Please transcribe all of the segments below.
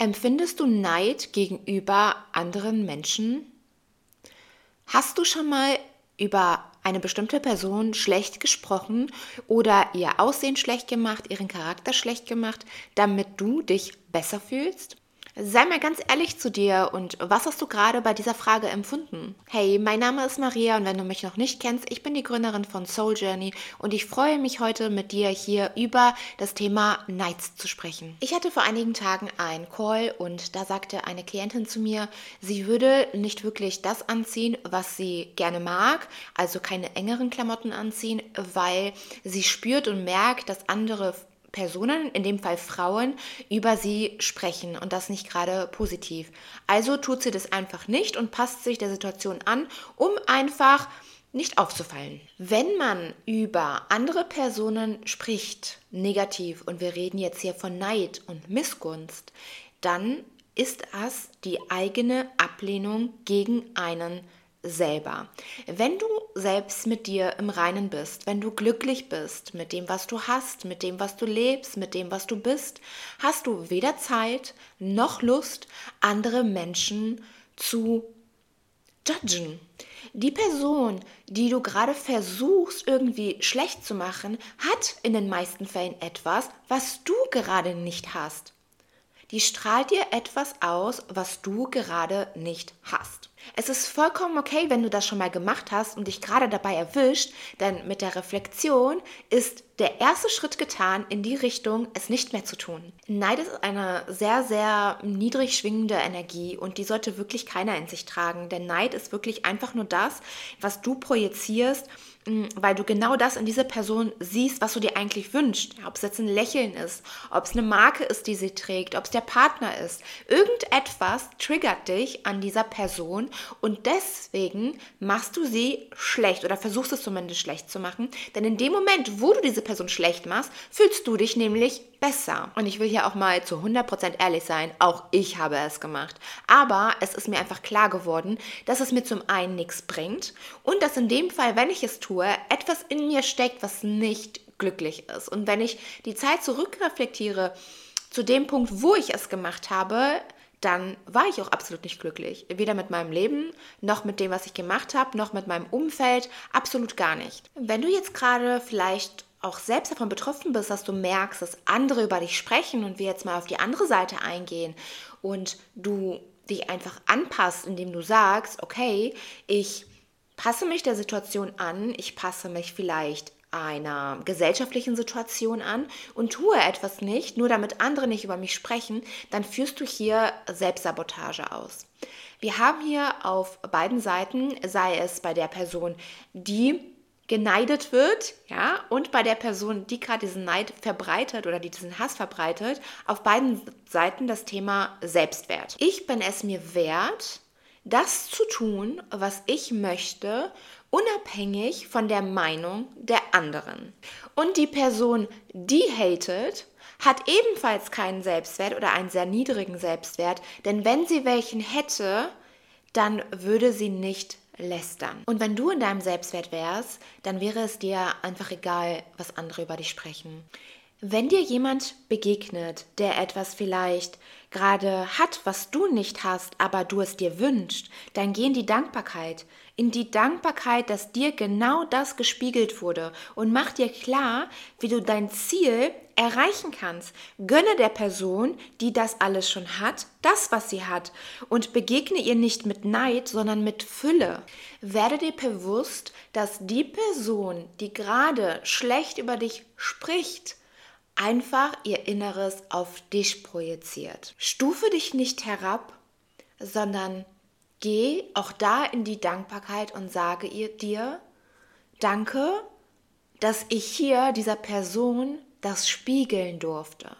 Empfindest du Neid gegenüber anderen Menschen? Hast du schon mal über eine bestimmte Person schlecht gesprochen oder ihr Aussehen schlecht gemacht, ihren Charakter schlecht gemacht, damit du dich besser fühlst? Sei mal ganz ehrlich zu dir und was hast du gerade bei dieser Frage empfunden? Hey, mein Name ist Maria und wenn du mich noch nicht kennst, ich bin die Gründerin von Soul Journey und ich freue mich heute mit dir hier über das Thema Nights zu sprechen. Ich hatte vor einigen Tagen einen Call und da sagte eine Klientin zu mir, sie würde nicht wirklich das anziehen, was sie gerne mag, also keine engeren Klamotten anziehen, weil sie spürt und merkt, dass andere Personen, in dem Fall Frauen, über sie sprechen und das nicht gerade positiv. Also tut sie das einfach nicht und passt sich der Situation an, um einfach nicht aufzufallen. Wenn man über andere Personen spricht, negativ, und wir reden jetzt hier von Neid und Missgunst, dann ist das die eigene Ablehnung gegen einen selber. Wenn du selbst mit dir im Reinen bist, wenn du glücklich bist mit dem, was du hast, mit dem, was du lebst, mit dem, was du bist, hast du weder Zeit noch Lust, andere Menschen zu judgen. Die Person, die du gerade versuchst irgendwie schlecht zu machen, hat in den meisten Fällen etwas, was du gerade nicht hast. Die strahlt dir etwas aus, was du gerade nicht hast. Es ist vollkommen okay, wenn du das schon mal gemacht hast und dich gerade dabei erwischt, denn mit der Reflexion ist der erste Schritt getan in die Richtung, es nicht mehr zu tun. Neid ist eine sehr, sehr niedrig schwingende Energie und die sollte wirklich keiner in sich tragen, denn Neid ist wirklich einfach nur das, was du projizierst weil du genau das in dieser Person siehst, was du dir eigentlich wünschst. Ob es jetzt ein Lächeln ist, ob es eine Marke ist, die sie trägt, ob es der Partner ist. Irgendetwas triggert dich an dieser Person und deswegen machst du sie schlecht oder versuchst es zumindest schlecht zu machen. Denn in dem Moment, wo du diese Person schlecht machst, fühlst du dich nämlich besser. Und ich will hier auch mal zu 100% ehrlich sein, auch ich habe es gemacht. Aber es ist mir einfach klar geworden, dass es mir zum einen nichts bringt und dass in dem Fall, wenn ich es tue, etwas in mir steckt, was nicht glücklich ist. Und wenn ich die Zeit zurückreflektiere zu dem Punkt, wo ich es gemacht habe, dann war ich auch absolut nicht glücklich. Weder mit meinem Leben, noch mit dem, was ich gemacht habe, noch mit meinem Umfeld, absolut gar nicht. Wenn du jetzt gerade vielleicht auch selbst davon betroffen bist, dass du merkst, dass andere über dich sprechen und wir jetzt mal auf die andere Seite eingehen und du dich einfach anpasst, indem du sagst, okay, ich passe mich der Situation an, ich passe mich vielleicht einer gesellschaftlichen Situation an und tue etwas nicht, nur damit andere nicht über mich sprechen, dann führst du hier Selbstsabotage aus. Wir haben hier auf beiden Seiten, sei es bei der Person, die geneidet wird, ja, und bei der Person, die gerade diesen Neid verbreitet oder die diesen Hass verbreitet, auf beiden Seiten das Thema Selbstwert. Ich bin es mir wert, das zu tun, was ich möchte, unabhängig von der Meinung der anderen. Und die Person, die hatet, hat ebenfalls keinen Selbstwert oder einen sehr niedrigen Selbstwert, denn wenn sie welchen hätte, dann würde sie nicht lästern. Und wenn du in deinem Selbstwert wärst, dann wäre es dir einfach egal, was andere über dich sprechen. Wenn dir jemand begegnet, der etwas vielleicht gerade hat, was du nicht hast, aber du es dir wünschst, dann geh in die Dankbarkeit, in die Dankbarkeit, dass dir genau das gespiegelt wurde und mach dir klar, wie du dein Ziel erreichen kannst. Gönne der Person, die das alles schon hat, das, was sie hat und begegne ihr nicht mit Neid, sondern mit Fülle. Werde dir bewusst, dass die Person, die gerade schlecht über dich spricht, einfach ihr Inneres auf dich projiziert. Stufe dich nicht herab, sondern geh auch da in die Dankbarkeit und sage ihr dir, danke, dass ich hier dieser Person das spiegeln durfte.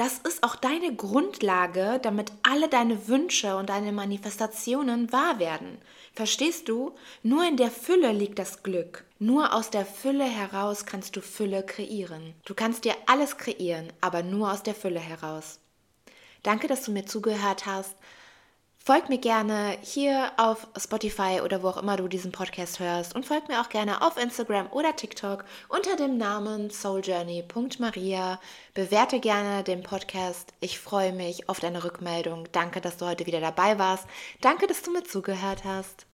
Das ist auch deine Grundlage, damit alle deine Wünsche und deine Manifestationen wahr werden. Verstehst du? Nur in der Fülle liegt das Glück. Nur aus der Fülle heraus kannst du Fülle kreieren. Du kannst dir alles kreieren, aber nur aus der Fülle heraus. Danke, dass du mir zugehört hast. Folg mir gerne hier auf Spotify oder wo auch immer du diesen Podcast hörst und folg mir auch gerne auf Instagram oder TikTok unter dem Namen souljourney.maria. Bewerte gerne den Podcast. Ich freue mich auf deine Rückmeldung. Danke, dass du heute wieder dabei warst. Danke, dass du mir zugehört hast.